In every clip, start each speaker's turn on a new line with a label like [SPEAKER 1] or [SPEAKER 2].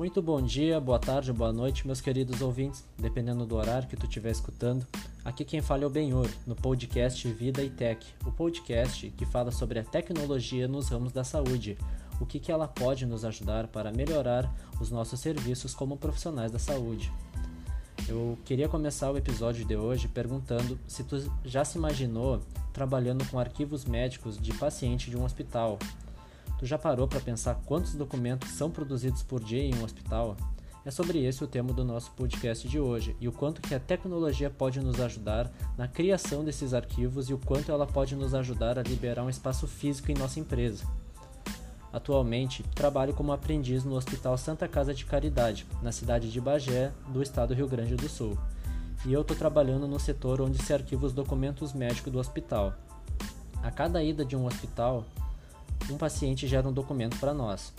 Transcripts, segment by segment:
[SPEAKER 1] Muito bom dia, boa tarde, boa noite, meus queridos ouvintes, dependendo do horário que tu estiver escutando. Aqui quem fala é o Benhor, no podcast Vida e Tech, o podcast que fala sobre a tecnologia nos ramos da saúde, o que, que ela pode nos ajudar para melhorar os nossos serviços como profissionais da saúde. Eu queria começar o episódio de hoje perguntando se tu já se imaginou trabalhando com arquivos médicos de paciente de um hospital, Tu já parou para pensar quantos documentos são produzidos por dia em um hospital? É sobre esse o tema do nosso podcast de hoje e o quanto que a tecnologia pode nos ajudar na criação desses arquivos e o quanto ela pode nos ajudar a liberar um espaço físico em nossa empresa. Atualmente, trabalho como aprendiz no Hospital Santa Casa de Caridade, na cidade de Bagé, do estado do Rio Grande do Sul. E eu estou trabalhando no setor onde se arquiva os documentos médicos do hospital. A cada ida de um hospital, um paciente gera um documento para nós.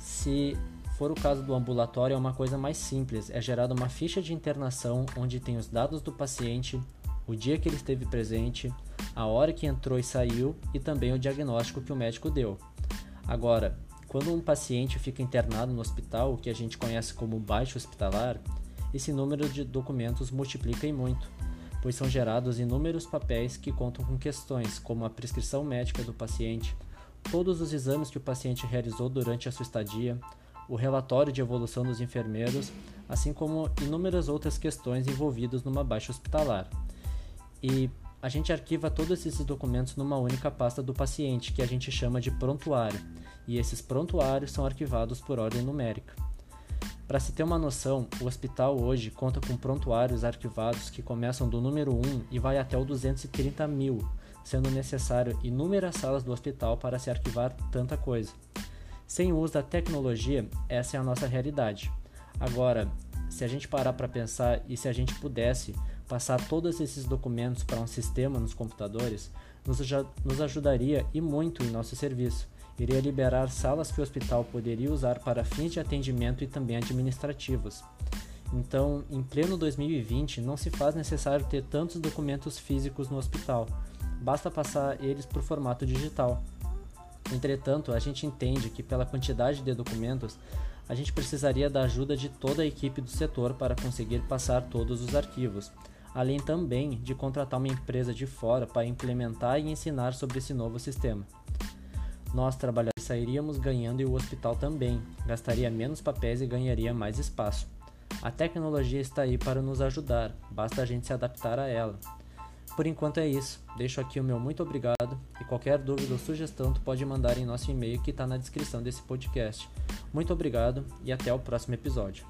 [SPEAKER 1] Se for o caso do ambulatório, é uma coisa mais simples: é gerada uma ficha de internação onde tem os dados do paciente, o dia que ele esteve presente, a hora que entrou e saiu e também o diagnóstico que o médico deu. Agora, quando um paciente fica internado no hospital, o que a gente conhece como baixo hospitalar, esse número de documentos multiplica em muito, pois são gerados inúmeros papéis que contam com questões como a prescrição médica do paciente, todos os exames que o paciente realizou durante a sua estadia, o relatório de evolução dos enfermeiros, assim como inúmeras outras questões envolvidas numa baixa hospitalar. E a gente arquiva todos esses documentos numa única pasta do paciente, que a gente chama de prontuário, e esses prontuários são arquivados por ordem numérica. Para se ter uma noção, o hospital hoje conta com prontuários arquivados que começam do número 1 e vai até o 230 mil, sendo necessário inúmeras salas do hospital para se arquivar tanta coisa. Sem o uso da tecnologia, essa é a nossa realidade. Agora, se a gente parar para pensar e se a gente pudesse passar todos esses documentos para um sistema nos computadores, nos, nos ajudaria e muito em nosso serviço. Iria liberar salas que o hospital poderia usar para fins de atendimento e também administrativos. Então, em pleno 2020, não se faz necessário ter tantos documentos físicos no hospital basta passar eles para o formato digital. Entretanto, a gente entende que, pela quantidade de documentos, a gente precisaria da ajuda de toda a equipe do setor para conseguir passar todos os arquivos, além também de contratar uma empresa de fora para implementar e ensinar sobre esse novo sistema. Nós, trabalhadores, sairíamos ganhando e o hospital também, gastaria menos papéis e ganharia mais espaço. A tecnologia está aí para nos ajudar, basta a gente se adaptar a ela. Por enquanto é isso. Deixo aqui o meu muito obrigado e qualquer dúvida ou sugestão tu pode mandar em nosso e-mail que está na descrição desse podcast. Muito obrigado e até o próximo episódio.